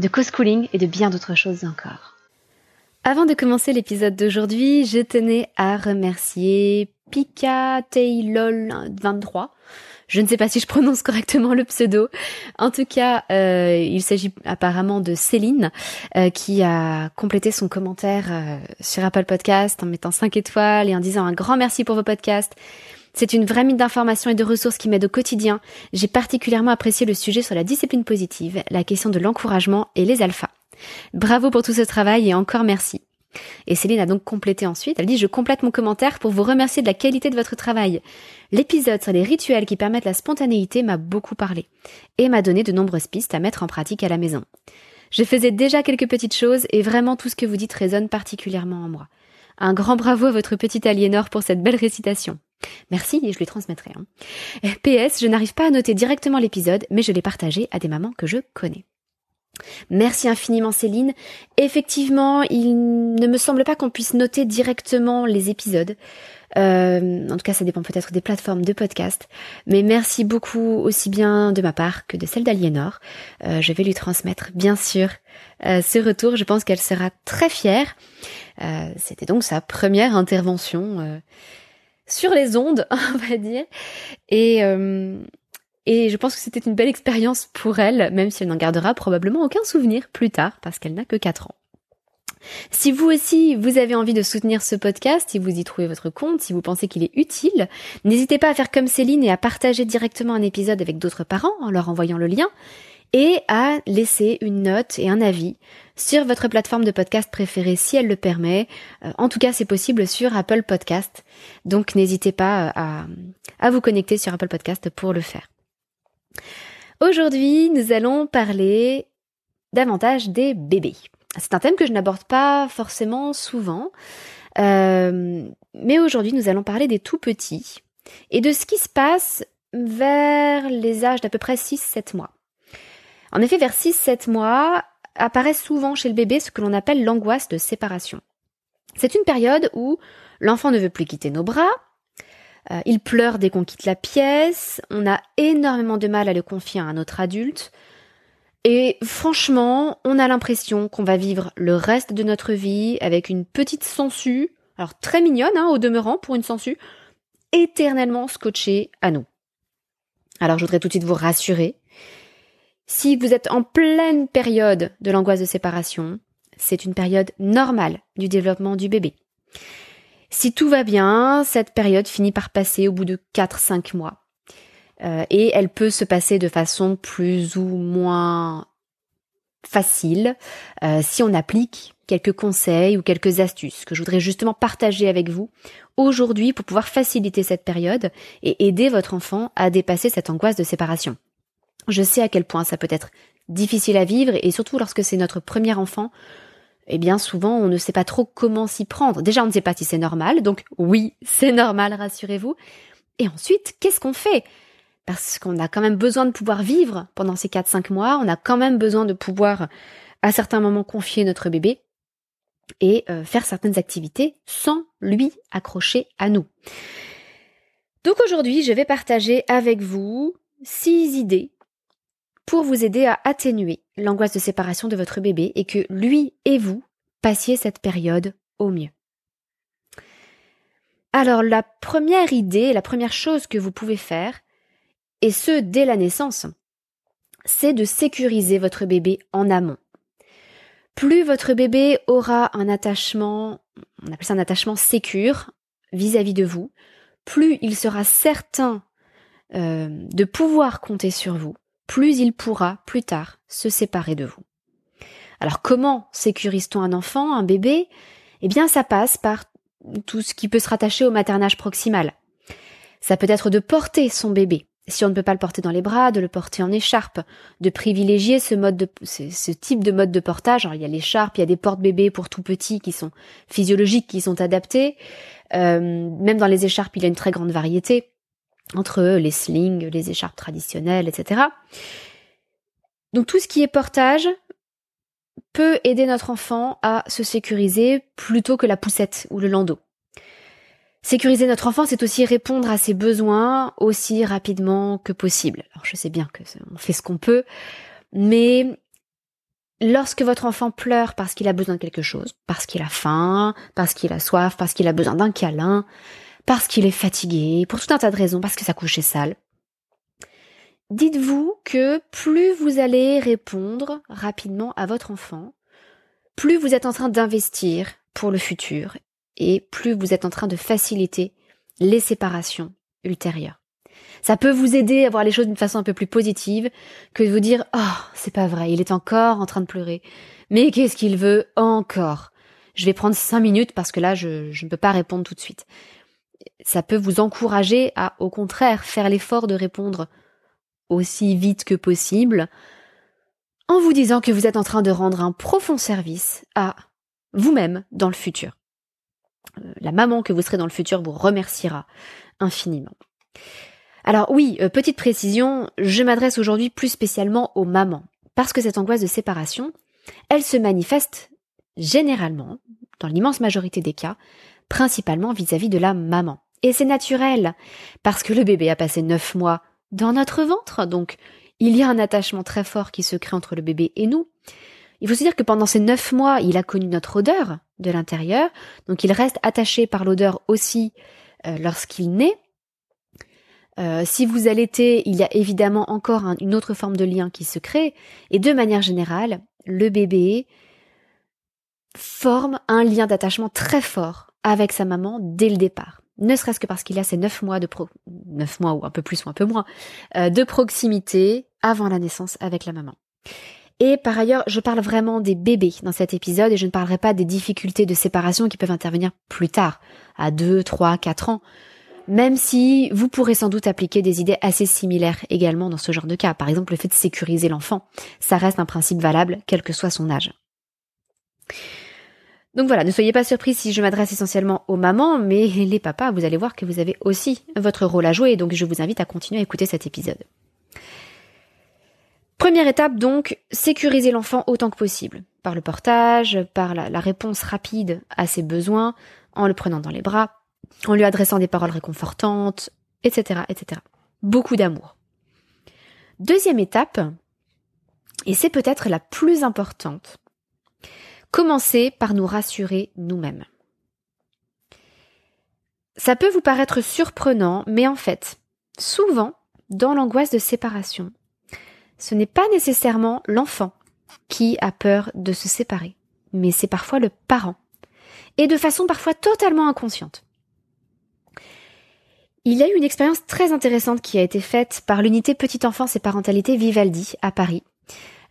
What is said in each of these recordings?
de co-schooling et de bien d'autres choses encore. Avant de commencer l'épisode d'aujourd'hui, je tenais à remercier Pika Taylol 23 je ne sais pas si je prononce correctement le pseudo. En tout cas, euh, il s'agit apparemment de Céline euh, qui a complété son commentaire euh, sur Apple Podcast en mettant 5 étoiles et en disant un grand merci pour vos podcasts. C'est une vraie mine d'informations et de ressources qui m'aide au quotidien. J'ai particulièrement apprécié le sujet sur la discipline positive, la question de l'encouragement et les alphas. Bravo pour tout ce travail et encore merci. Et Céline a donc complété ensuite. Elle dit Je complète mon commentaire pour vous remercier de la qualité de votre travail. L'épisode sur les rituels qui permettent la spontanéité m'a beaucoup parlé et m'a donné de nombreuses pistes à mettre en pratique à la maison. Je faisais déjà quelques petites choses et vraiment tout ce que vous dites résonne particulièrement en moi. Un grand bravo à votre petite Aliénor pour cette belle récitation. Merci et je lui transmettrai. Hein. PS, je n'arrive pas à noter directement l'épisode, mais je l'ai partagé à des mamans que je connais. Merci infiniment Céline. Effectivement, il ne me semble pas qu'on puisse noter directement les épisodes. Euh, en tout cas, ça dépend peut-être des plateformes de podcast. Mais merci beaucoup aussi bien de ma part que de celle d'Aliénor. Euh, je vais lui transmettre, bien sûr, euh, ce retour. Je pense qu'elle sera très fière. C'était donc sa première intervention sur les ondes, on va dire. Et, et je pense que c'était une belle expérience pour elle, même si elle n'en gardera probablement aucun souvenir plus tard, parce qu'elle n'a que 4 ans. Si vous aussi, vous avez envie de soutenir ce podcast, si vous y trouvez votre compte, si vous pensez qu'il est utile, n'hésitez pas à faire comme Céline et à partager directement un épisode avec d'autres parents en leur envoyant le lien et à laisser une note et un avis sur votre plateforme de podcast préférée si elle le permet. Euh, en tout cas, c'est possible sur Apple Podcast. Donc n'hésitez pas à, à vous connecter sur Apple Podcast pour le faire. Aujourd'hui, nous allons parler davantage des bébés. C'est un thème que je n'aborde pas forcément souvent, euh, mais aujourd'hui nous allons parler des tout petits et de ce qui se passe vers les âges d'à peu près 6-7 mois. En effet, vers 6-7 mois apparaît souvent chez le bébé ce que l'on appelle l'angoisse de séparation. C'est une période où l'enfant ne veut plus quitter nos bras, euh, il pleure dès qu'on quitte la pièce, on a énormément de mal à le confier à un autre adulte, et franchement, on a l'impression qu'on va vivre le reste de notre vie avec une petite sangsue, alors très mignonne hein, au demeurant pour une sangsue, éternellement scotchée à nous. Alors je voudrais tout de suite vous rassurer. Si vous êtes en pleine période de l'angoisse de séparation, c'est une période normale du développement du bébé. Si tout va bien, cette période finit par passer au bout de 4-5 mois. Euh, et elle peut se passer de façon plus ou moins facile euh, si on applique quelques conseils ou quelques astuces que je voudrais justement partager avec vous aujourd'hui pour pouvoir faciliter cette période et aider votre enfant à dépasser cette angoisse de séparation. Je sais à quel point ça peut être difficile à vivre et surtout lorsque c'est notre premier enfant, eh bien souvent on ne sait pas trop comment s'y prendre. Déjà on ne sait pas si c'est normal, donc oui, c'est normal, rassurez-vous. Et ensuite, qu'est-ce qu'on fait? Parce qu'on a quand même besoin de pouvoir vivre pendant ces 4-5 mois, on a quand même besoin de pouvoir à certains moments confier notre bébé et euh, faire certaines activités sans lui accrocher à nous. Donc aujourd'hui, je vais partager avec vous six idées pour vous aider à atténuer l'angoisse de séparation de votre bébé et que lui et vous passiez cette période au mieux. Alors la première idée, la première chose que vous pouvez faire, et ce dès la naissance, c'est de sécuriser votre bébé en amont. Plus votre bébé aura un attachement, on appelle ça un attachement sécure vis-à-vis de vous, plus il sera certain euh, de pouvoir compter sur vous, plus il pourra plus tard se séparer de vous. Alors comment sécurise-t-on un enfant, un bébé? Eh bien ça passe par tout ce qui peut se rattacher au maternage proximal. Ça peut être de porter son bébé, si on ne peut pas le porter dans les bras, de le porter en écharpe, de privilégier ce type de mode de portage. Alors, il y a l'écharpe, il y a des porte-bébés pour tout petits qui sont physiologiques, qui sont adaptés. Euh, même dans les écharpes, il y a une très grande variété entre les slings, les écharpes traditionnelles, etc. Donc tout ce qui est portage peut aider notre enfant à se sécuriser plutôt que la poussette ou le landau. Sécuriser notre enfant, c'est aussi répondre à ses besoins aussi rapidement que possible. Alors je sais bien que on fait ce qu'on peut, mais lorsque votre enfant pleure parce qu'il a besoin de quelque chose, parce qu'il a faim, parce qu'il a soif, parce qu'il a besoin d'un câlin, parce qu'il est fatigué, pour tout un tas de raisons, parce que sa couche est sale, dites-vous que plus vous allez répondre rapidement à votre enfant, plus vous êtes en train d'investir pour le futur et plus vous êtes en train de faciliter les séparations ultérieures. Ça peut vous aider à voir les choses d'une façon un peu plus positive que de vous dire Oh, c'est pas vrai, il est encore en train de pleurer. Mais qu'est-ce qu'il veut encore? Je vais prendre cinq minutes parce que là, je, je ne peux pas répondre tout de suite. Ça peut vous encourager à, au contraire, faire l'effort de répondre aussi vite que possible en vous disant que vous êtes en train de rendre un profond service à vous-même dans le futur. Euh, la maman que vous serez dans le futur vous remerciera infiniment. Alors oui, euh, petite précision, je m'adresse aujourd'hui plus spécialement aux mamans, parce que cette angoisse de séparation, elle se manifeste généralement, dans l'immense majorité des cas, principalement vis-à-vis de la maman. Et c'est naturel, parce que le bébé a passé neuf mois dans notre ventre, donc il y a un attachement très fort qui se crée entre le bébé et nous. Il faut se dire que pendant ces neuf mois, il a connu notre odeur de l'intérieur, donc il reste attaché par l'odeur aussi euh, lorsqu'il naît. Euh, si vous allaitez, il y a évidemment encore une autre forme de lien qui se crée, et de manière générale, le bébé forme un lien d'attachement très fort avec sa maman dès le départ. Ne serait-ce que parce qu'il a ces neuf mois de pro, neuf mois ou un peu plus ou un peu moins, euh, de proximité avant la naissance avec la maman. Et par ailleurs, je parle vraiment des bébés dans cet épisode et je ne parlerai pas des difficultés de séparation qui peuvent intervenir plus tard, à 2, 3, 4 ans. Même si vous pourrez sans doute appliquer des idées assez similaires également dans ce genre de cas. Par exemple, le fait de sécuriser l'enfant. Ça reste un principe valable, quel que soit son âge. Donc voilà, ne soyez pas surpris si je m'adresse essentiellement aux mamans, mais les papas, vous allez voir que vous avez aussi votre rôle à jouer, donc je vous invite à continuer à écouter cet épisode. Première étape donc, sécuriser l'enfant autant que possible, par le portage, par la, réponse rapide à ses besoins, en le prenant dans les bras, en lui adressant des paroles réconfortantes, etc. etc. Beaucoup d'amour. Deuxième étape, et c'est peut-être la plus importante, commencer par nous rassurer nous-mêmes. Ça peut vous paraître surprenant, mais en fait, souvent, dans l'angoisse de séparation, ce n'est pas nécessairement l'enfant qui a peur de se séparer, mais c'est parfois le parent, et de façon parfois totalement inconsciente. Il y a eu une expérience très intéressante qui a été faite par l'unité Petite Enfance et Parentalité Vivaldi à Paris.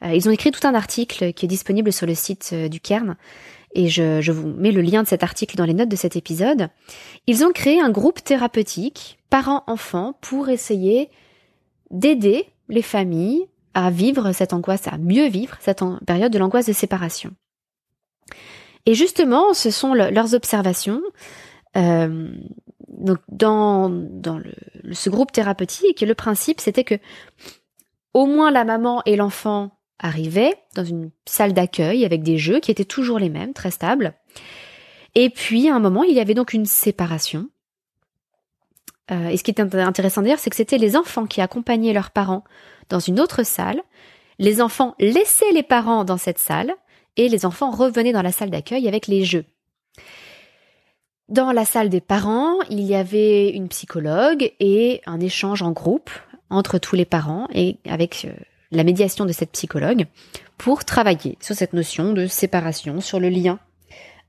Euh, ils ont écrit tout un article qui est disponible sur le site euh, du Cairn, et je, je vous mets le lien de cet article dans les notes de cet épisode. Ils ont créé un groupe thérapeutique parents-enfants pour essayer d'aider les familles à vivre cette angoisse, à mieux vivre cette période de l'angoisse de séparation. Et justement, ce sont leurs observations. Euh, donc dans, dans le, ce groupe thérapeutique, le principe c'était que au moins la maman et l'enfant arrivaient dans une salle d'accueil avec des jeux qui étaient toujours les mêmes, très stables. Et puis à un moment, il y avait donc une séparation. Euh, et ce qui est intéressant d'ailleurs, c'est que c'était les enfants qui accompagnaient leurs parents dans une autre salle. Les enfants laissaient les parents dans cette salle et les enfants revenaient dans la salle d'accueil avec les jeux. Dans la salle des parents, il y avait une psychologue et un échange en groupe entre tous les parents et avec euh, la médiation de cette psychologue pour travailler sur cette notion de séparation, sur le lien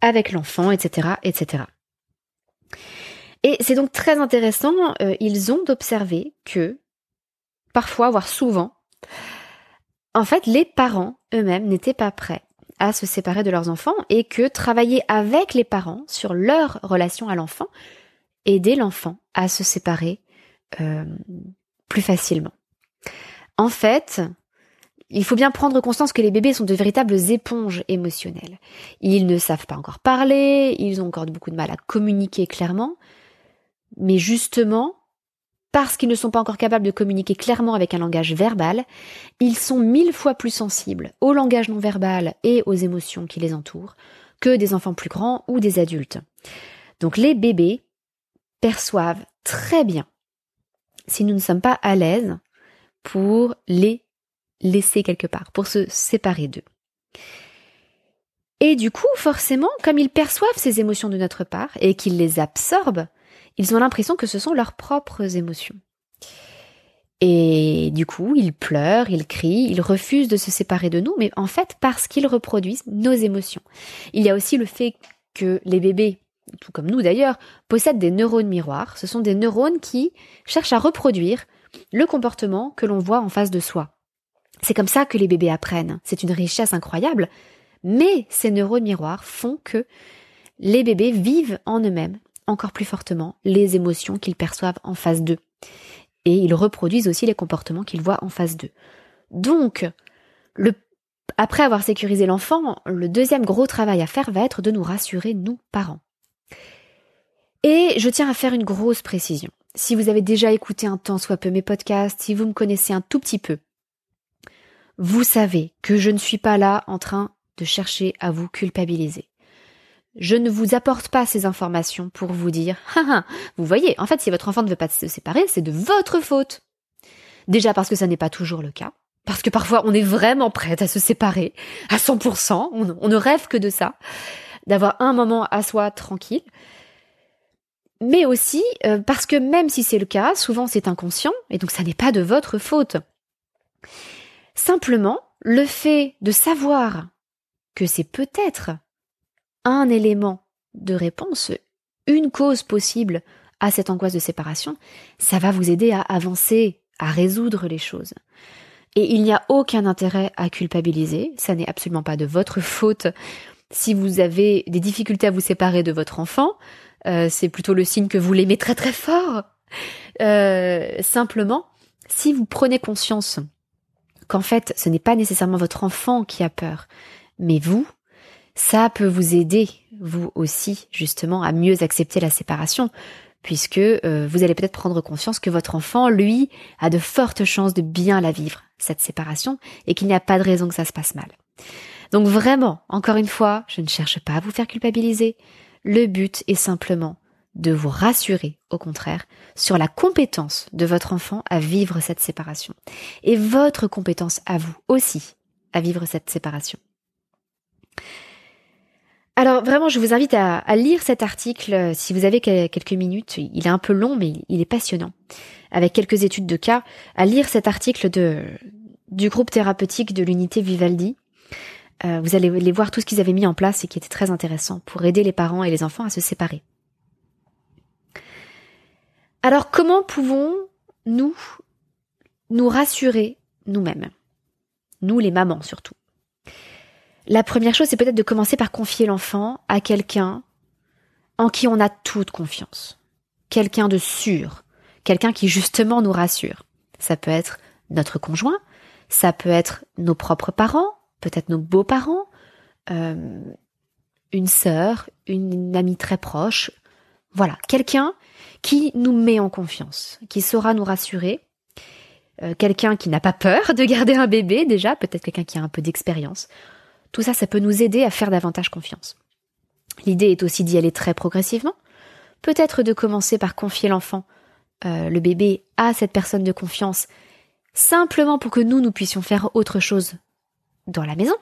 avec l'enfant, etc., etc. Et c'est donc très intéressant, euh, ils ont observé que parfois, voire souvent, en fait, les parents eux-mêmes n'étaient pas prêts à se séparer de leurs enfants et que travailler avec les parents sur leur relation à l'enfant aidait l'enfant à se séparer euh, plus facilement. En fait, il faut bien prendre conscience que les bébés sont de véritables éponges émotionnelles. Ils ne savent pas encore parler, ils ont encore beaucoup de mal à communiquer clairement, mais justement, parce qu'ils ne sont pas encore capables de communiquer clairement avec un langage verbal, ils sont mille fois plus sensibles au langage non verbal et aux émotions qui les entourent que des enfants plus grands ou des adultes. Donc les bébés perçoivent très bien si nous ne sommes pas à l'aise pour les laisser quelque part, pour se séparer d'eux. Et du coup, forcément, comme ils perçoivent ces émotions de notre part et qu'ils les absorbent, ils ont l'impression que ce sont leurs propres émotions. Et du coup, ils pleurent, ils crient, ils refusent de se séparer de nous, mais en fait parce qu'ils reproduisent nos émotions. Il y a aussi le fait que les bébés, tout comme nous d'ailleurs, possèdent des neurones miroirs. Ce sont des neurones qui cherchent à reproduire le comportement que l'on voit en face de soi. C'est comme ça que les bébés apprennent. C'est une richesse incroyable. Mais ces neurones miroirs font que les bébés vivent en eux-mêmes encore plus fortement les émotions qu'ils perçoivent en face d'eux. Et ils reproduisent aussi les comportements qu'ils voient en face d'eux. Donc, après avoir sécurisé l'enfant, le deuxième gros travail à faire va être de nous rassurer, nous, parents. Et je tiens à faire une grosse précision. Si vous avez déjà écouté un temps soit peu mes podcasts, si vous me connaissez un tout petit peu, vous savez que je ne suis pas là en train de chercher à vous culpabiliser. Je ne vous apporte pas ces informations pour vous dire, vous voyez, en fait, si votre enfant ne veut pas se séparer, c'est de votre faute. Déjà parce que ça n'est pas toujours le cas. Parce que parfois, on est vraiment prête à se séparer à 100%. On, on ne rêve que de ça. D'avoir un moment à soi tranquille. Mais aussi euh, parce que même si c'est le cas, souvent c'est inconscient et donc ça n'est pas de votre faute. Simplement, le fait de savoir que c'est peut-être un élément de réponse, une cause possible à cette angoisse de séparation, ça va vous aider à avancer, à résoudre les choses. Et il n'y a aucun intérêt à culpabiliser, ça n'est absolument pas de votre faute. Si vous avez des difficultés à vous séparer de votre enfant, euh, c'est plutôt le signe que vous l'aimez très très fort. Euh, simplement, si vous prenez conscience qu'en fait ce n'est pas nécessairement votre enfant qui a peur, mais vous, ça peut vous aider, vous aussi, justement, à mieux accepter la séparation, puisque euh, vous allez peut-être prendre conscience que votre enfant, lui, a de fortes chances de bien la vivre, cette séparation, et qu'il n'y a pas de raison que ça se passe mal. Donc vraiment, encore une fois, je ne cherche pas à vous faire culpabiliser. Le but est simplement de vous rassurer, au contraire, sur la compétence de votre enfant à vivre cette séparation. Et votre compétence à vous aussi à vivre cette séparation. Alors vraiment, je vous invite à, lire cet article euh, si vous avez quelques minutes. Il est un peu long, mais il est passionnant. Avec quelques études de cas, à lire cet article de, du groupe thérapeutique de l'unité Vivaldi. Euh, vous allez les voir tout ce qu'ils avaient mis en place et qui était très intéressant pour aider les parents et les enfants à se séparer. Alors comment pouvons-nous nous rassurer nous-mêmes? Nous les mamans surtout. La première chose, c'est peut-être de commencer par confier l'enfant à quelqu'un en qui on a toute confiance. Quelqu'un de sûr. Quelqu'un qui justement nous rassure. Ça peut être notre conjoint, ça peut être nos propres parents, peut-être nos beaux-parents, euh, une sœur, une amie très proche. Voilà, quelqu'un qui nous met en confiance, qui saura nous rassurer, euh, quelqu'un qui n'a pas peur de garder un bébé déjà, peut-être quelqu'un qui a un peu d'expérience. Tout ça, ça peut nous aider à faire davantage confiance. L'idée est aussi d'y aller très progressivement. Peut-être de commencer par confier l'enfant, euh, le bébé, à cette personne de confiance, simplement pour que nous, nous puissions faire autre chose dans la maison.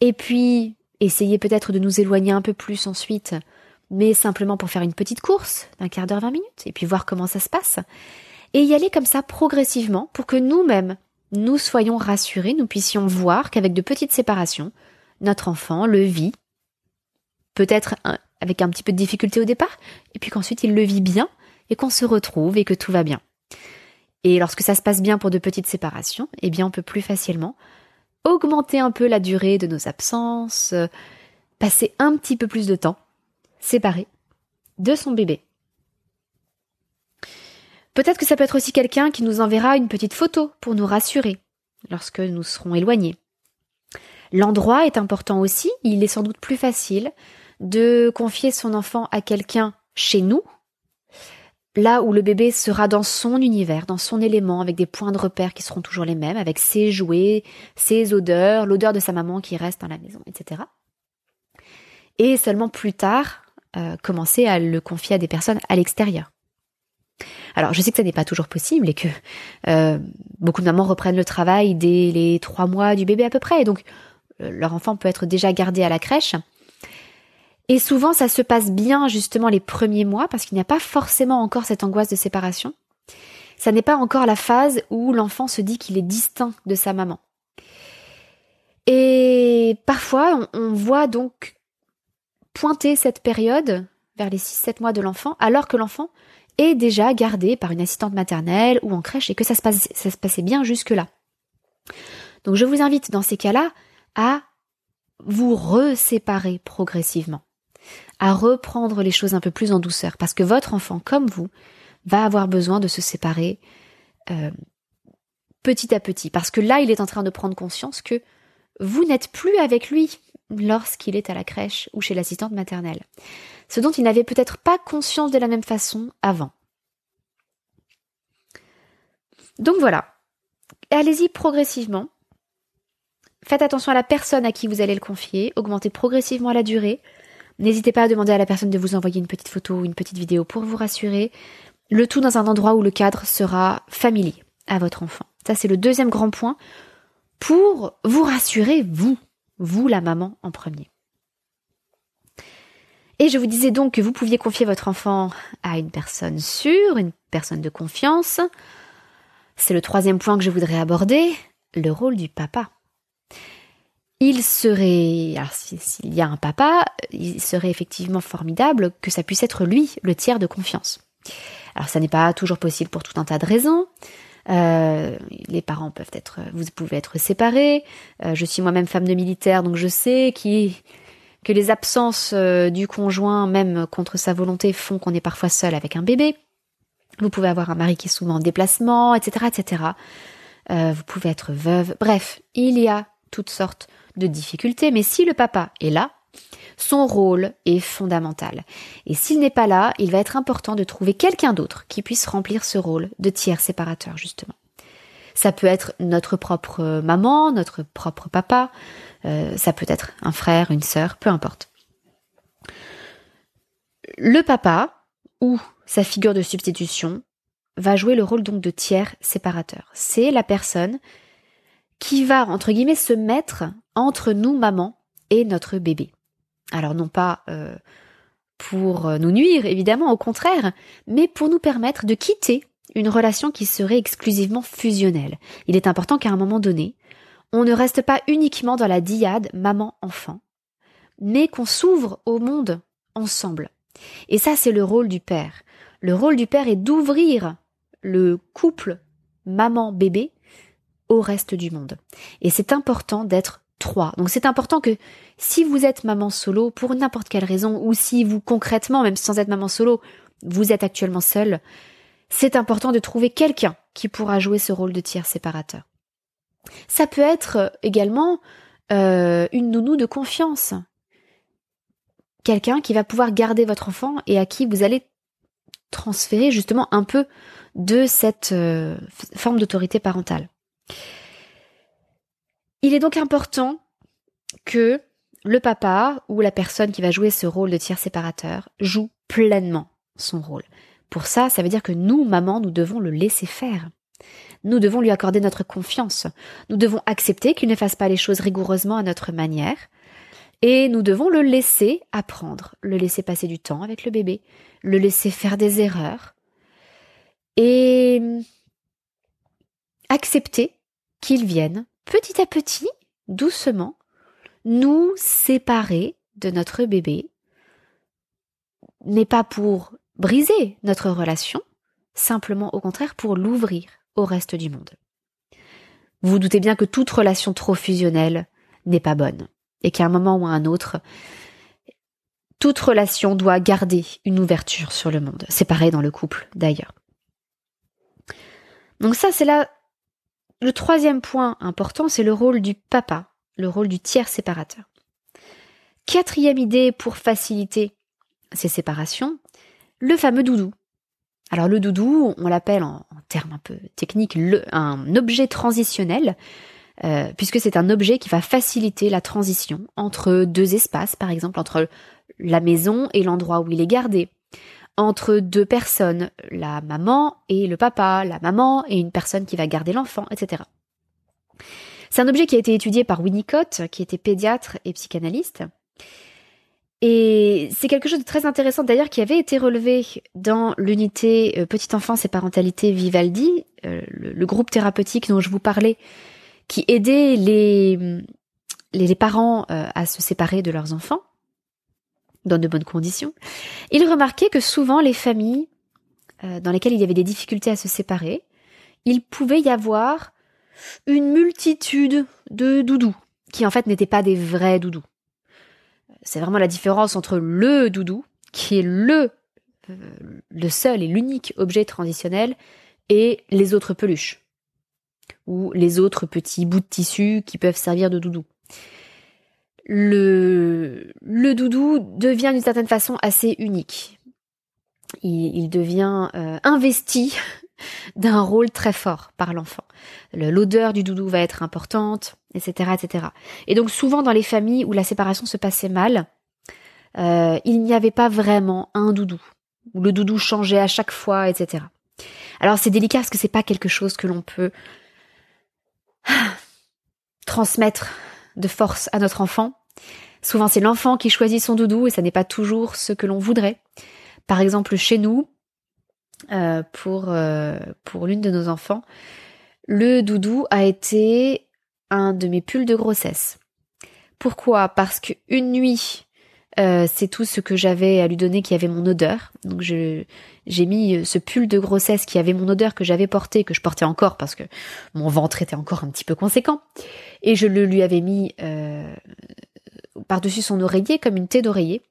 Et puis, essayer peut-être de nous éloigner un peu plus ensuite, mais simplement pour faire une petite course d'un quart d'heure, vingt minutes, et puis voir comment ça se passe. Et y aller comme ça progressivement pour que nous-mêmes, nous soyons rassurés, nous puissions voir qu'avec de petites séparations, notre enfant le vit, peut-être avec un petit peu de difficulté au départ, et puis qu'ensuite il le vit bien, et qu'on se retrouve et que tout va bien. Et lorsque ça se passe bien pour de petites séparations, eh bien on peut plus facilement augmenter un peu la durée de nos absences, euh, passer un petit peu plus de temps séparé de son bébé. Peut-être que ça peut être aussi quelqu'un qui nous enverra une petite photo pour nous rassurer lorsque nous serons éloignés. L'endroit est important aussi, il est sans doute plus facile de confier son enfant à quelqu'un chez nous, là où le bébé sera dans son univers, dans son élément, avec des points de repère qui seront toujours les mêmes, avec ses jouets, ses odeurs, l'odeur de sa maman qui reste dans la maison, etc. Et seulement plus tard, euh, commencer à le confier à des personnes à l'extérieur. Alors, je sais que ça n'est pas toujours possible et que euh, beaucoup de mamans reprennent le travail dès les trois mois du bébé à peu près, et donc euh, leur enfant peut être déjà gardé à la crèche. Et souvent, ça se passe bien justement les premiers mois parce qu'il n'y a pas forcément encore cette angoisse de séparation. Ça n'est pas encore la phase où l'enfant se dit qu'il est distinct de sa maman. Et parfois, on, voit donc pointer cette période vers les 6-7 mois de l'enfant, alors que l'enfant est déjà gardé par une assistante maternelle ou en crèche et que ça se, passe, ça se passait bien jusque-là. Donc je vous invite dans ces cas-là à vous reséparer progressivement à reprendre les choses un peu plus en douceur, parce que votre enfant, comme vous, va avoir besoin de se séparer euh, petit à petit, parce que là, il est en train de prendre conscience que vous n'êtes plus avec lui lorsqu'il est à la crèche ou chez l'assistante maternelle, ce dont il n'avait peut-être pas conscience de la même façon avant. Donc voilà, allez-y progressivement. Faites attention à la personne à qui vous allez le confier, augmentez progressivement la durée, N'hésitez pas à demander à la personne de vous envoyer une petite photo ou une petite vidéo pour vous rassurer. Le tout dans un endroit où le cadre sera familier à votre enfant. Ça, c'est le deuxième grand point pour vous rassurer, vous, vous la maman en premier. Et je vous disais donc que vous pouviez confier votre enfant à une personne sûre, une personne de confiance. C'est le troisième point que je voudrais aborder, le rôle du papa il serait, alors s'il y a un papa, il serait effectivement formidable que ça puisse être lui le tiers de confiance. Alors ça n'est pas toujours possible pour tout un tas de raisons. Euh, les parents peuvent être, vous pouvez être séparés. Euh, je suis moi-même femme de militaire, donc je sais qui, que les absences euh, du conjoint, même contre sa volonté, font qu'on est parfois seul avec un bébé. Vous pouvez avoir un mari qui est souvent en déplacement, etc., etc. vous pouvez être veuve. Bref, il y a toutes sortes de difficultés, mais si le papa est là, son rôle est fondamental. Et s'il n'est pas là, il va être important de trouver quelqu'un d'autre qui puisse remplir ce rôle de tiers séparateur, justement. Ça peut être notre propre maman, notre propre papa, euh, ça peut être un frère, une sœur, peu importe. Le papa, ou sa figure de substitution, va jouer le rôle donc de tiers séparateur. C'est la personne qui va, entre guillemets, se mettre entre nous, maman, et notre bébé. Alors non pas euh, pour nous nuire, évidemment, au contraire, mais pour nous permettre de quitter une relation qui serait exclusivement fusionnelle. Il est important qu'à un moment donné, on ne reste pas uniquement dans la diade maman-enfant, mais qu'on s'ouvre au monde ensemble. Et ça, c'est le rôle du père. Le rôle du père est d'ouvrir le couple maman-bébé au reste du monde. Et c'est important d'être trois. Donc c'est important que si vous êtes maman solo, pour n'importe quelle raison, ou si vous concrètement, même sans être maman solo, vous êtes actuellement seul, c'est important de trouver quelqu'un qui pourra jouer ce rôle de tiers séparateur. Ça peut être également euh, une nounou de confiance. Quelqu'un qui va pouvoir garder votre enfant et à qui vous allez transférer justement un peu de cette euh, forme d'autorité parentale. Il est donc important que le papa ou la personne qui va jouer ce rôle de tiers séparateur joue pleinement son rôle. Pour ça, ça veut dire que nous, maman, nous devons le laisser faire. Nous devons lui accorder notre confiance. Nous devons accepter qu'il ne fasse pas les choses rigoureusement à notre manière. Et nous devons le laisser apprendre, le laisser passer du temps avec le bébé, le laisser faire des erreurs. Et accepter qu'il vienne petit à petit, doucement, nous séparer de notre bébé, n'est pas pour briser notre relation, simplement au contraire pour l'ouvrir au reste du monde. Vous vous doutez bien que toute relation trop fusionnelle n'est pas bonne, et qu'à un moment ou à un autre, toute relation doit garder une ouverture sur le monde. C'est pareil dans le couple, d'ailleurs. Donc ça, c'est là le troisième point important, c'est le rôle du papa, le rôle du tiers séparateur. Quatrième idée pour faciliter ces séparations, le fameux doudou. Alors le doudou, on l'appelle en, termes un peu techniques un objet transitionnel, euh, puisque c'est un objet qui va faciliter la transition entre deux espaces, par exemple entre la maison et l'endroit où il est gardé, entre deux personnes, la maman et le papa, la maman et une personne qui va garder l'enfant, etc. C'est un objet qui a été étudié par Winnicott, qui était pédiatre et psychanalyste. Et c'est quelque chose de très intéressant d'ailleurs qui avait été relevé dans l'unité euh, Petite enfance et parentalité Vivaldi, euh, le, groupe thérapeutique dont je vous parlais, qui aidait les, les, parents euh, à se séparer de leurs enfants dans de bonnes conditions. Il remarquait que souvent les familles dans lesquelles il y avait des difficultés à se séparer, il pouvait y avoir une multitude de doudous, qui en fait n'étaient pas des vrais doudous. C'est vraiment la différence entre le doudou, qui est le, euh, le seul et l'unique objet transitionnel, et les autres peluches, ou les autres petits bouts de tissu qui peuvent servir de doudou. Le, le doudou devient d'une certaine façon assez unique. Il, devient euh, investi d'un rôle très fort par l'enfant. L'odeur du doudou va être importante, etc., etc. Et donc souvent dans les familles où la séparation se passait mal, euh, il n'y avait pas vraiment un doudou, où le doudou changeait à chaque fois, etc. Alors c'est délicat parce que c'est pas quelque chose que l'on peut transmettre de force à notre enfant. Souvent c'est l'enfant qui choisit son doudou et ça n'est pas toujours ce que l'on voudrait. Par exemple chez nous, euh, pour, euh, pour l'une de nos enfants, le doudou a été un de mes pulls de grossesse. Pourquoi? Parce qu'une nuit, euh, c'est tout ce que j'avais à lui donner qui avait mon odeur. Donc j'ai mis ce pull de grossesse qui avait mon odeur que j'avais porté, que je portais encore parce que mon ventre était encore un petit peu conséquent. Et je le lui avais mis par-dessus son oreiller comme une thé d'oreiller.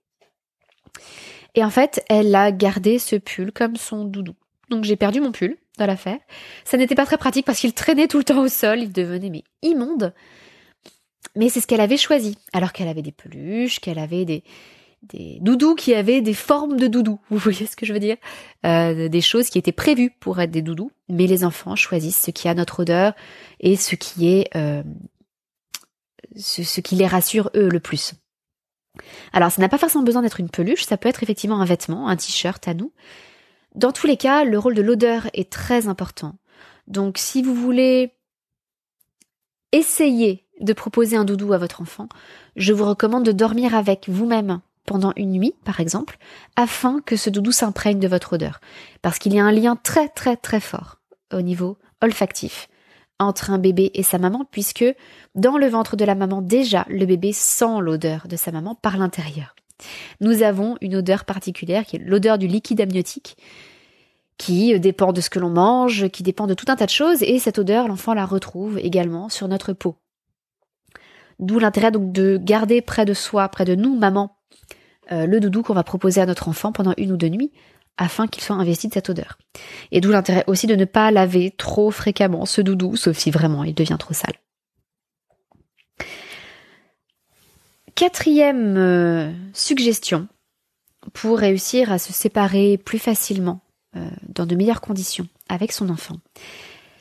Et en fait, elle a gardé ce pull comme son doudou. Donc j'ai perdu mon pull dans l'affaire. Ça n'était pas très pratique parce qu'il traînait tout le temps au sol, il devenait mais immonde. Mais c'est ce qu'elle avait choisi, alors qu'elle avait des peluches, qu'elle avait des, des doudous qui avaient des formes de doudous. Vous voyez ce que je veux dire? Euh, Des choses qui étaient prévues pour être des doudous, mais les enfants choisissent ce qui a notre odeur et ce qui est euh, ce qui les rassure eux le plus. Alors, ça n'a pas forcément besoin d'être une peluche, ça peut être effectivement un vêtement, un t-shirt à nous. Dans tous les cas, le rôle de l'odeur est très important. Donc, si vous voulez essayer de proposer un doudou à votre enfant, je vous recommande de dormir avec vous-même pendant une nuit, par exemple, afin que ce doudou s'imprègne de votre odeur. Parce qu'il y a un lien très très très fort au niveau olfactif entre un bébé et sa maman, puisque dans le ventre de la maman, déjà, le bébé sent l'odeur de sa maman par l'intérieur. Nous avons une odeur particulière qui est l'odeur du liquide amniotique, qui dépend de ce que l'on mange, qui dépend de tout un tas de choses, et cette odeur, l'enfant la retrouve également sur notre peau. D'où l'intérêt donc de garder près de soi, près de nous, maman, euh, le doudou qu'on va proposer à notre enfant pendant une ou deux nuits, afin qu'il soit investi de cette odeur. Et d'où l'intérêt aussi de ne pas laver trop fréquemment ce doudou, sauf si vraiment il devient trop sale. Quatrième euh, suggestion pour réussir à se séparer plus facilement, euh, dans de meilleures conditions, avec son enfant,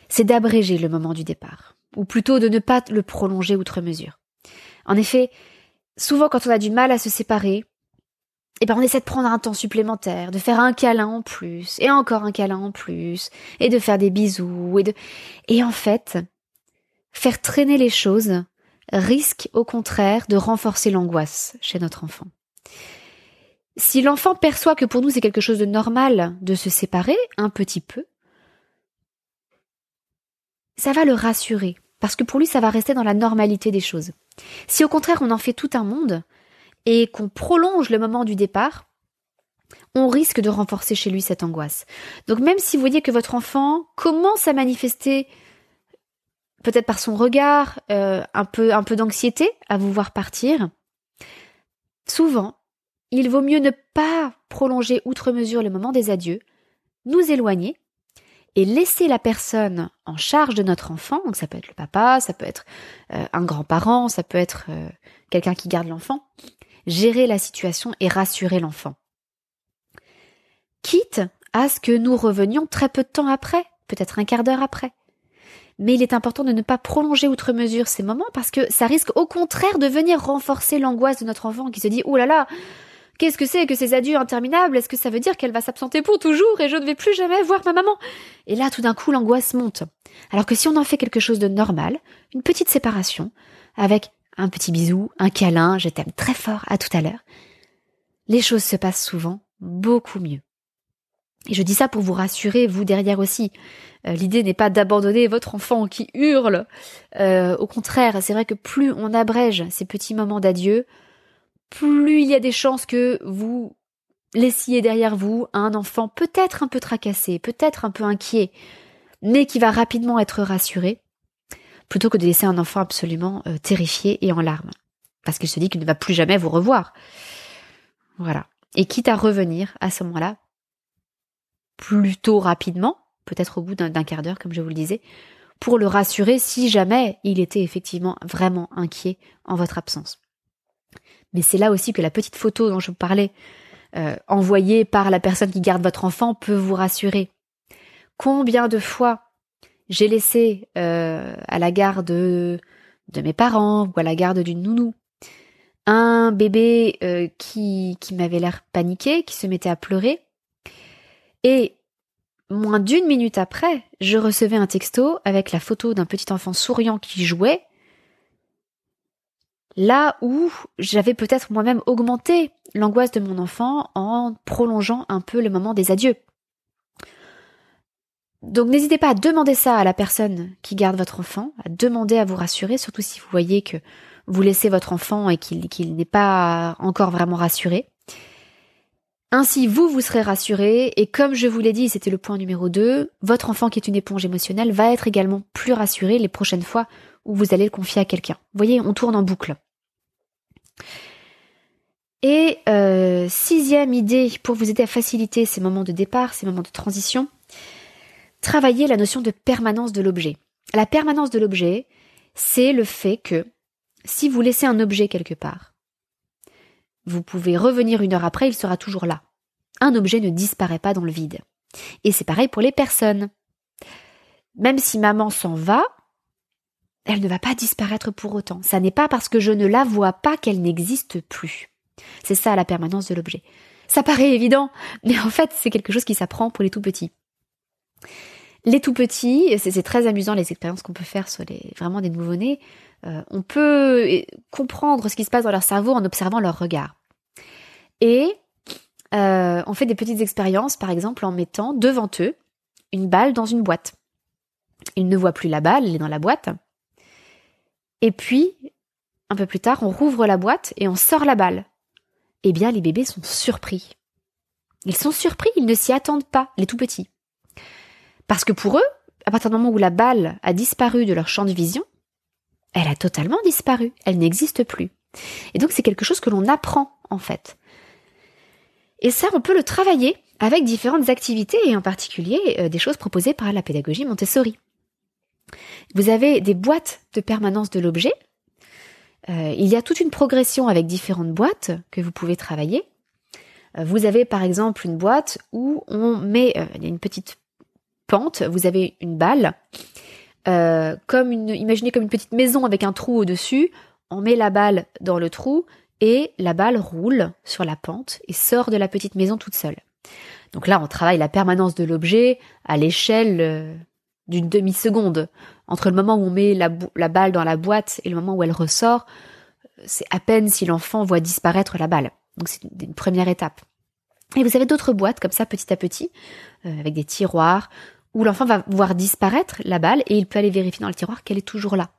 c'est d'abréger le moment du départ, ou plutôt de ne pas le prolonger outre mesure. En effet, souvent quand on a du mal à se séparer, et ben on essaie de prendre un temps supplémentaire, de faire un câlin en plus, et encore un câlin en plus, et de faire des bisous, et de... Et en fait, faire traîner les choses risque au contraire de renforcer l'angoisse chez notre enfant. Si l'enfant perçoit que pour nous c'est quelque chose de normal de se séparer un petit peu, ça va le rassurer, parce que pour lui ça va rester dans la normalité des choses. Si au contraire on en fait tout un monde, et qu'on prolonge le moment du départ, on risque de renforcer chez lui cette angoisse. Donc même si vous voyez que votre enfant commence à manifester peut-être par son regard euh, un peu un peu d'anxiété à vous voir partir, souvent il vaut mieux ne pas prolonger outre mesure le moment des adieux, nous éloigner et laisser la personne en charge de notre enfant, donc ça peut être le papa, ça peut être euh, un grand-parent, ça peut être euh, quelqu'un qui garde l'enfant, gérer la situation et rassurer l'enfant. Quitte à ce que nous revenions très peu de temps après, peut-être un quart d'heure après. Mais il est important de ne pas prolonger outre mesure ces moments parce que ça risque au contraire de venir renforcer l'angoisse de notre enfant qui se dit « Oh là là, Qu'est-ce que c'est que ces adieux interminables? Est-ce que ça veut dire qu'elle va s'absenter pour toujours et je ne vais plus jamais voir ma maman? Et là, tout d'un coup, l'angoisse monte. Alors que si on en fait quelque chose de normal, une petite séparation, avec un petit bisou, un câlin, je t'aime très fort, à tout à l'heure, les choses se passent souvent beaucoup mieux. Et je dis ça pour vous rassurer, vous derrière aussi. Euh, l'idée n'est pas d'abandonner votre enfant qui hurle. Euh, au contraire, c'est vrai que plus on abrège ces petits moments d'adieu, plus il y a des chances que vous laissiez derrière vous un enfant peut-être un peu tracassé, peut-être un peu inquiet, mais qui va rapidement être rassuré, plutôt que de laisser un enfant absolument euh, terrifié et en larmes, parce qu'il se dit qu'il ne va plus jamais vous revoir. Voilà. Et quitte à revenir à ce moment-là, plutôt rapidement, peut-être au bout d'un quart d'heure, comme je vous le disais, pour le rassurer si jamais il était effectivement vraiment inquiet en votre absence. Mais c'est là aussi que la petite photo dont je vous parlais, euh, envoyée par la personne qui garde votre enfant, peut vous rassurer. Combien de fois j'ai laissé euh, à la garde de, mes parents ou à la garde d'une nounou un bébé euh, qui, qui m'avait l'air paniqué, qui se mettait à pleurer, et moins d'une minute après, je recevais un texto avec la photo d'un petit enfant souriant qui jouait là où j'avais peut-être moi-même augmenté l'angoisse de mon enfant en prolongeant un peu le moment des adieux. Donc n'hésitez pas à demander ça à la personne qui garde votre enfant, à demander à vous rassurer, surtout si vous voyez que vous laissez votre enfant et qu'il n'est pas encore vraiment rassuré. Ainsi, vous, vous serez rassuré, et comme je vous l'ai dit, c'était le point numéro 2, votre enfant qui est une éponge émotionnelle va être également plus rassuré les prochaines fois où vous allez le confier à quelqu'un. Vous voyez, on tourne en boucle. Et euh, sixième idée pour vous aider à faciliter ces moments de départ, ces moments de transition, travailler la notion de permanence de l'objet. La permanence de l'objet, c'est le fait que si vous laissez un objet quelque part, vous pouvez revenir une heure après, il sera toujours là. Un objet ne disparaît pas dans le vide. Et c'est pareil pour les personnes. Même si maman s'en va, elle ne va pas disparaître pour autant. Ça n'est pas parce que je ne la vois pas qu'elle n'existe plus. C'est ça la permanence de l'objet. Ça paraît évident, mais en fait c'est quelque chose qui s'apprend pour les tout petits. Les tout petits, c'est très amusant les expériences qu'on peut faire sur les vraiment des nouveau-nés. Euh, on peut comprendre ce qui se passe dans leur cerveau en observant leur regard. Et euh, on fait des petites expériences, par exemple en mettant devant eux une balle dans une boîte. Ils ne voient plus la balle, elle est dans la boîte. Et puis, un peu plus tard, on rouvre la boîte et on sort la balle. Eh bien, les bébés sont surpris. Ils sont surpris, ils ne s'y attendent pas, les tout petits. Parce que pour eux, à partir du moment où la balle a disparu de leur champ de vision, elle a totalement disparu, elle n'existe plus. Et donc c'est quelque chose que l'on apprend en fait. Et ça, on peut le travailler avec différentes activités et en particulier euh, des choses proposées par la pédagogie Montessori. Vous avez des boîtes de permanence de l'objet. Euh, il y a toute une progression avec différentes boîtes que vous pouvez travailler. Euh, vous avez par exemple une boîte où on met euh, une petite pente, vous avez une balle, comme une, imaginez comme une petite maison avec un trou au-dessus, on met la balle dans le trou et la balle roule sur la pente et sort de la petite maison toute seule. Donc là, on travaille la permanence de l'objet à l'échelle d'une demi-seconde. Entre le moment où on met la, balle dans la boîte et le moment où elle ressort, c'est à peine si l'enfant voit disparaître la balle. Donc c'est une première étape. Et vous avez d'autres boîtes comme ça petit à petit, euh, avec des tiroirs, où l'enfant va voir disparaître la balle et il peut aller vérifier dans le tiroir qu'elle est toujours là.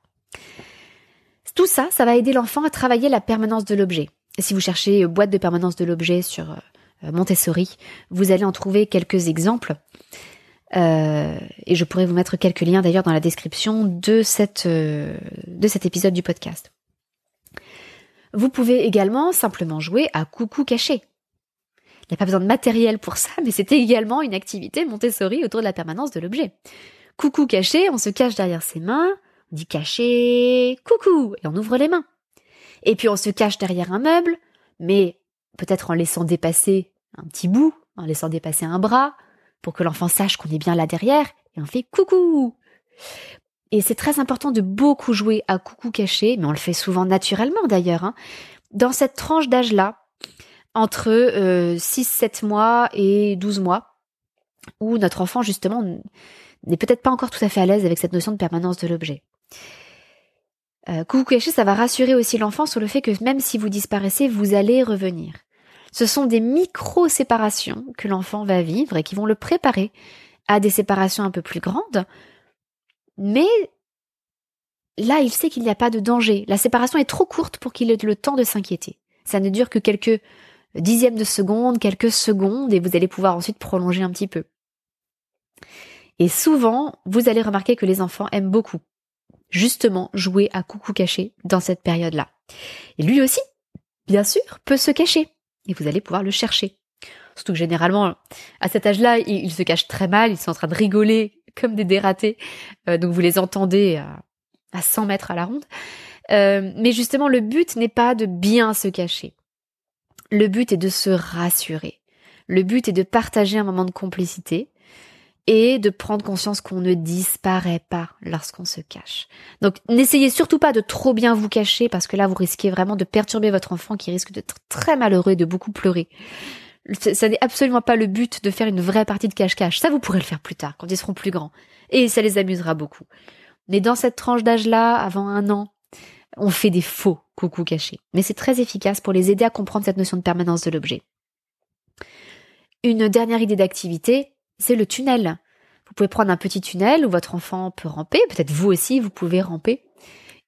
Tout ça, ça va aider l'enfant à travailler la permanence de l'objet. Si vous cherchez boîte de permanence de l'objet sur euh, Montessori, vous allez en trouver quelques exemples. Euh, et je pourrais vous mettre quelques liens d'ailleurs dans la description de, euh, de cet épisode du podcast. Vous pouvez également simplement jouer à coucou caché. Il n'y a pas besoin de matériel pour ça, mais c'était également une activité Montessori autour de la permanence de l'objet. Coucou caché, on se cache derrière ses mains, on dit caché, coucou, et on ouvre les mains. Et puis on se cache derrière un meuble, mais peut-être en laissant dépasser un petit bout, en laissant dépasser un bras, pour que l'enfant sache qu'on est bien là derrière, et on fait coucou. Et c'est très important de beaucoup jouer à coucou caché, mais on le fait souvent naturellement d'ailleurs. Hein. Dans cette tranche d'âge-là, entre 6-7 euh, mois et 12 mois, où notre enfant justement n'est peut-être pas encore tout à fait à l'aise avec cette notion de permanence de l'objet. Euh, coucou caché, ça va rassurer aussi l'enfant sur le fait que même si vous disparaissez, vous allez revenir. Ce sont des micro-séparations que l'enfant va vivre et qui vont le préparer à des séparations un peu plus grandes. Mais là, il sait qu'il n'y a pas de danger. La séparation est trop courte pour qu'il ait le temps de s'inquiéter. Ça ne dure que quelques dixièmes de seconde, quelques secondes, et vous allez pouvoir ensuite prolonger un petit peu. Et souvent, vous allez remarquer que les enfants aiment beaucoup justement jouer à coucou caché dans cette période-là. Et lui aussi, bien sûr, peut se cacher. Et vous allez pouvoir le chercher. Surtout que généralement, à cet âge-là, ils, se cachent très mal, ils sont en train de rigoler comme des dératés. Euh, donc vous les entendez à, à 100 mètres à la ronde. Euh, mais justement, le but n'est pas de bien se cacher. Le but est de se rassurer. Le but est de partager un moment de complicité et de prendre conscience qu'on ne disparaît pas lorsqu'on se cache. Donc n'essayez surtout pas de trop bien vous cacher parce que là vous risquez vraiment de perturber votre enfant qui risque d'être très malheureux et de beaucoup pleurer. Ça n'est absolument pas le but de faire une vraie partie de cache-cache. Ça vous pourrez le faire plus tard quand ils seront plus grands et ça les amusera beaucoup. Mais dans cette tranche d'âge-là, avant un an, on fait des faux coucou cachés. Mais c'est très efficace pour les aider à comprendre cette notion de permanence de l'objet. Une dernière idée d'activité, c'est le tunnel. Vous pouvez prendre un petit tunnel où votre enfant peut ramper, peut-être vous aussi vous pouvez ramper,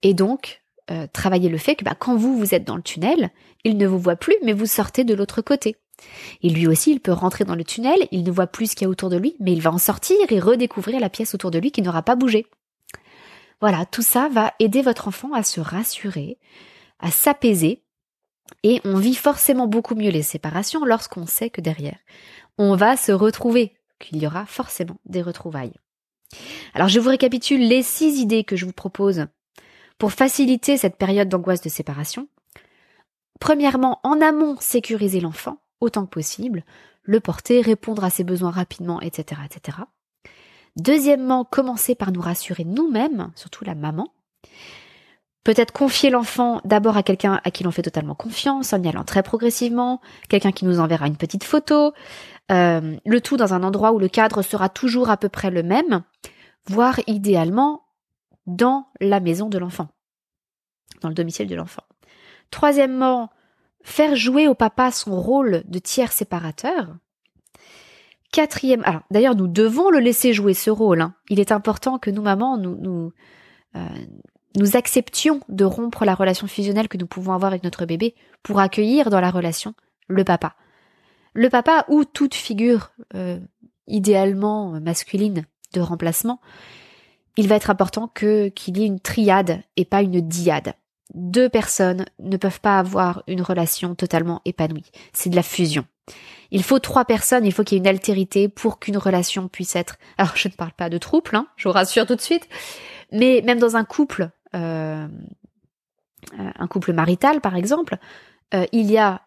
et donc euh, travailler le fait que bah, quand vous vous êtes dans le tunnel, il ne vous voit plus, mais vous sortez de l'autre côté. Et lui aussi, il peut rentrer dans le tunnel, il ne voit plus ce qu'il y a autour de lui, mais il va en sortir et redécouvrir la pièce autour de lui qui n'aura pas bougé. Voilà, tout ça va aider votre enfant à se rassurer, à s'apaiser, et on vit forcément beaucoup mieux les séparations lorsqu'on sait que derrière, on va se retrouver, qu'il y aura forcément des retrouvailles. Alors je vous récapitule les six idées que je vous propose pour faciliter cette période d'angoisse de séparation. Premièrement, en amont, sécuriser l'enfant autant que possible, le porter, répondre à ses besoins rapidement, etc., etc. Deuxièmement, commencer par nous rassurer nous-mêmes, surtout la maman. Peut-être confier l'enfant d'abord à quelqu'un à qui l'on fait totalement confiance, en y allant très progressivement, quelqu'un qui nous enverra une petite photo, euh, le tout dans un endroit où le cadre sera toujours à peu près le même, voire idéalement dans la maison de l'enfant, dans le domicile de l'enfant. Troisièmement, faire jouer au papa son rôle de tiers séparateur. Quatrième, alors d'ailleurs nous devons le laisser jouer ce rôle. Hein. Il est important que nous mamans nous euh, nous acceptions de rompre la relation fusionnelle que nous pouvons avoir avec notre bébé pour accueillir dans la relation le papa. Le papa ou toute figure euh, idéalement masculine de remplacement, il va être important que qu'il y ait une triade et pas une diade deux personnes ne peuvent pas avoir une relation totalement épanouie. C'est de la fusion. Il faut trois personnes, il faut qu'il y ait une altérité pour qu'une relation puisse être. Alors je ne parle pas de trouble, hein, je vous rassure tout de suite, mais même dans un couple, euh, euh, un couple marital par exemple, euh, il y a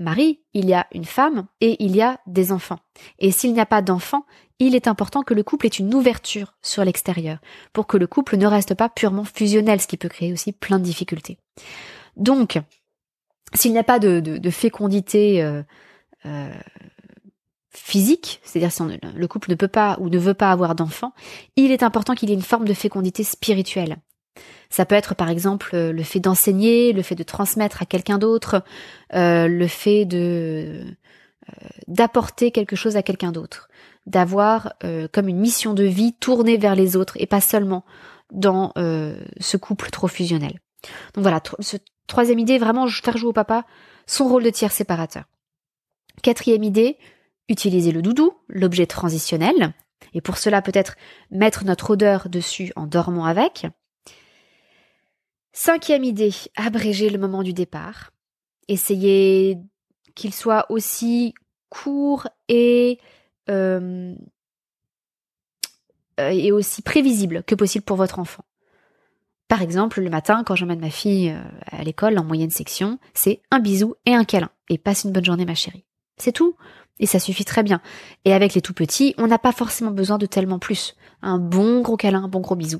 mari, il y a une femme et il y a des enfants. Et s'il n'y a pas d'enfants, il est important que le couple ait une ouverture sur l'extérieur, pour que le couple ne reste pas purement fusionnel, ce qui peut créer aussi plein de difficultés. Donc, s'il n'y a pas de, fécondité euh, euh, physique, c'est-à-dire si le couple ne peut pas ou ne veut pas avoir d'enfants, il est important qu'il y ait une forme de fécondité spirituelle. Ça peut être par exemple euh, le fait d'enseigner, le fait de transmettre à quelqu'un d'autre, le fait de d'apporter quelque chose à quelqu'un d'autre d'avoir euh, comme une mission de vie tournée vers les autres et pas seulement dans euh, ce couple trop fusionnel. Donc voilà, ce troisième idée, vraiment faire jouer au papa son rôle de tiers séparateur. Quatrième idée, utiliser le doudou, l'objet transitionnel, et pour cela peut-être mettre notre odeur dessus en dormant avec. Cinquième idée, abréger le moment du départ. Essayer qu'il soit aussi court et euh, et aussi prévisible que possible pour votre enfant. Par exemple, le matin, quand j'emmène ma fille à l'école en moyenne section, c'est un bisou et un câlin. Et passe une bonne journée, ma chérie. C'est tout. Et ça suffit très bien. Et avec les tout petits, on n'a pas forcément besoin de tellement plus. Un bon gros câlin, un bon gros bisou.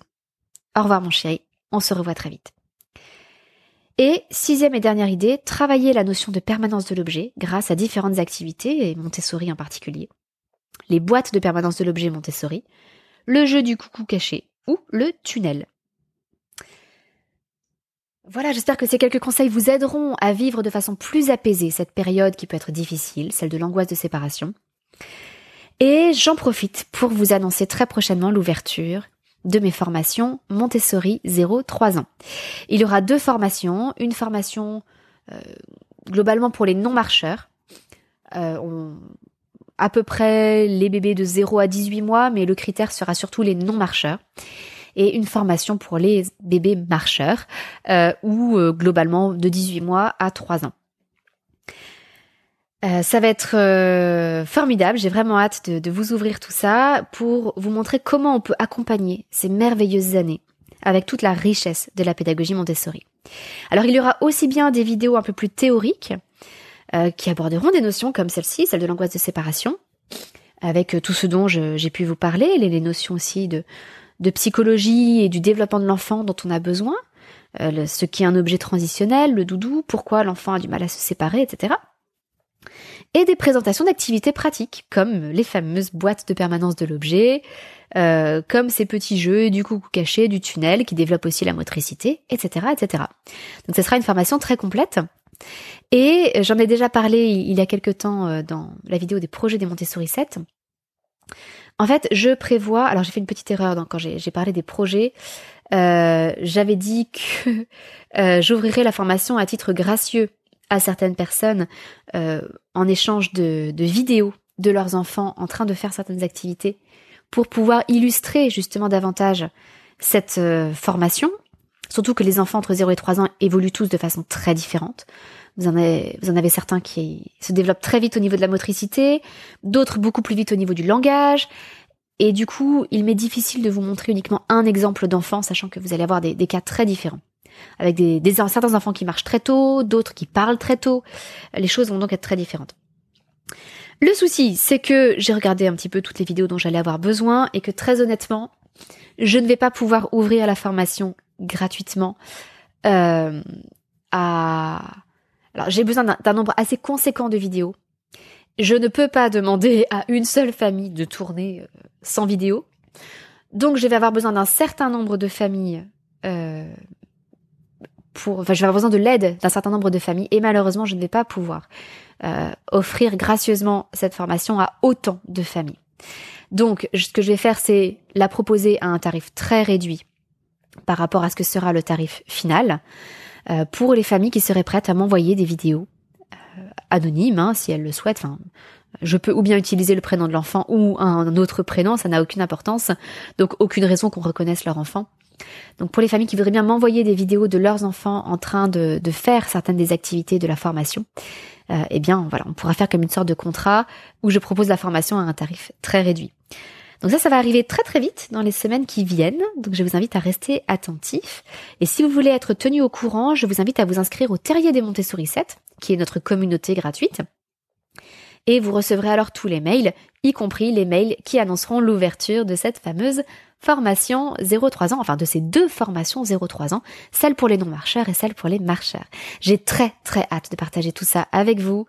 Au revoir mon chéri, on se revoit très vite. Et sixième et dernière idée, travailler la notion de permanence de l'objet grâce à différentes activités, et Montessori en particulier. Les boîtes de permanence de l'objet Montessori, le jeu du coucou caché ou le tunnel. Voilà, j'espère que ces quelques conseils vous aideront à vivre de façon plus apaisée cette période qui peut être difficile, celle de l'angoisse de séparation. Et j'en profite pour vous annoncer très prochainement l'ouverture de mes formations Montessori 0-3 ans. Il y aura deux formations, une formation euh, globalement pour les non-marcheurs, euh, à peu près les bébés de 0 à 18 mois, mais le critère sera surtout les non-marcheurs et une formation pour les bébés marcheurs euh, ou globalement de 18 mois à 3 ans. Euh, ça va être formidable, j'ai vraiment hâte de, de, vous ouvrir tout ça pour vous montrer comment on peut accompagner ces merveilleuses années avec toute la richesse de la pédagogie Montessori. Alors il y aura aussi bien des vidéos un peu plus théoriques qui aborderont des notions comme celle-ci, celle de l'angoisse de séparation, avec tout ce dont j'ai pu vous parler, les, les notions aussi de, de psychologie et du développement de l'enfant dont on a besoin, euh, ce qui est un objet transitionnel, le doudou, pourquoi l'enfant a du mal à se séparer, etc. Et des présentations d'activités pratiques, comme les fameuses boîtes de permanence de l'objet, euh, comme ces petits jeux du coucou caché, du tunnel, qui développent aussi la motricité, etc., etc. Donc ce sera une formation très complète. Et j'en ai déjà parlé il y a quelque temps euh, dans la vidéo des projets des Montessori 7. En fait, je prévois. Alors, j'ai fait une petite erreur quand j'ai parlé des projets. Euh, j'avais dit que euh, j'ouvrirais la formation à titre gracieux à certaines personnes euh, en échange de, de, vidéos de leurs enfants en train de faire certaines activités pour pouvoir illustrer justement davantage cette formation. Surtout que les enfants entre 0 et 3 ans évoluent tous de façon très différente. Vous en, avez, vous en avez certains qui se développent très vite au niveau de la motricité, d'autres beaucoup plus vite au niveau du langage. Et du coup, il m'est difficile de vous montrer uniquement un exemple d'enfant, sachant que vous allez avoir des, cas très différents. Avec des, des, certains enfants qui marchent très tôt, d'autres qui parlent très tôt. Les choses vont donc être très différentes. Le souci, c'est que j'ai regardé un petit peu toutes les vidéos dont j'allais avoir besoin et que très honnêtement, je ne vais pas pouvoir ouvrir la formation gratuitement euh, à alors j'ai besoin d'un nombre assez conséquent de vidéos. Je ne peux pas demander à une seule famille de tourner euh, sans vidéo. Donc je vais avoir besoin d'un certain nombre de familles euh, pour, enfin je vais avoir besoin de l'aide d'un certain nombre de familles et malheureusement je ne vais pas pouvoir euh, offrir gracieusement cette formation à autant de familles. Donc ce que je vais faire c'est la proposer à un tarif très réduit par rapport à ce que sera le tarif final. Euh, pour les familles qui seraient prêtes à m'envoyer des vidéos euh, anonymes, hein, si elles le souhaitent. Enfin, je peux ou bien utiliser le prénom de l'enfant ou un autre prénom, ça n'a aucune importance, donc aucune raison qu'on reconnaisse leur enfant. Donc pour les familles qui voudraient bien m'envoyer des vidéos de leurs enfants en train de, faire certaines des activités de la formation, euh, eh bien voilà, on pourra faire comme une sorte de contrat où je propose la formation à un tarif très réduit. Donc ça, ça va arriver très très vite dans les semaines qui viennent. Donc je vous invite à rester attentif. Et si vous voulez être tenu au courant, je vous invite à vous inscrire au Terrier des Montessori 7, qui est notre communauté gratuite. Et vous recevrez alors tous les mails, y compris les mails qui annonceront l'ouverture de cette fameuse formation 0-3 ans, enfin de ces deux formations 0-3 ans, celle pour les non-marcheurs et celle pour les marcheurs. J'ai très très hâte de partager tout ça avec vous.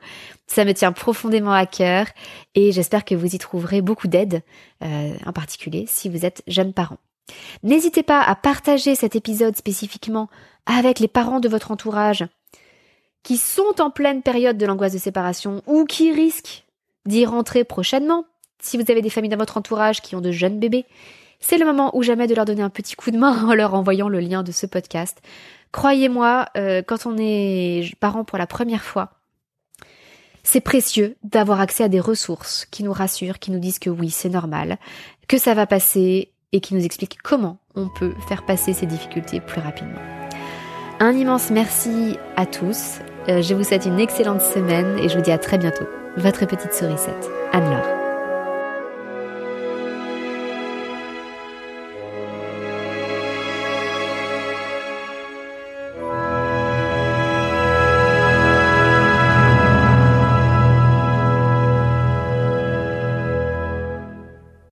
Ça me tient profondément à cœur et j'espère que vous y trouverez beaucoup d'aide, euh, en particulier si vous êtes jeune parent. N'hésitez pas à partager cet épisode spécifiquement avec les parents de votre entourage qui sont en pleine période de l'angoisse de séparation ou qui risquent d'y rentrer prochainement. Si vous avez des familles dans votre entourage qui ont de jeunes bébés, c'est le moment ou jamais de leur donner un petit coup de main en leur envoyant le lien de ce podcast. Croyez-moi, euh, quand on est parent pour la première fois, c'est précieux d'avoir accès à des ressources qui nous rassurent, qui nous disent que oui, c'est normal, que ça va passer et qui nous expliquent comment on peut faire passer ces difficultés plus rapidement. Un immense merci à tous je vous souhaite une excellente semaine et je vous dis à très bientôt. Votre petite sourisette, Anne-Laure.